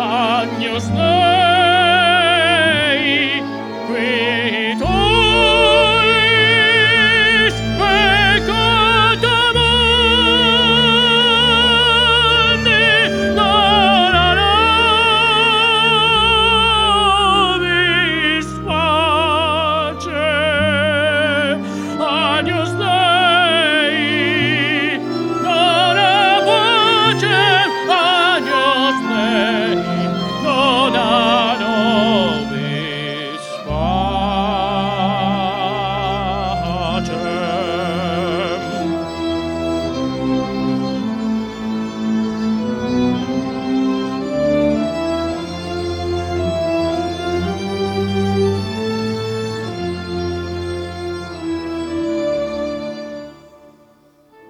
años no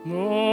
No.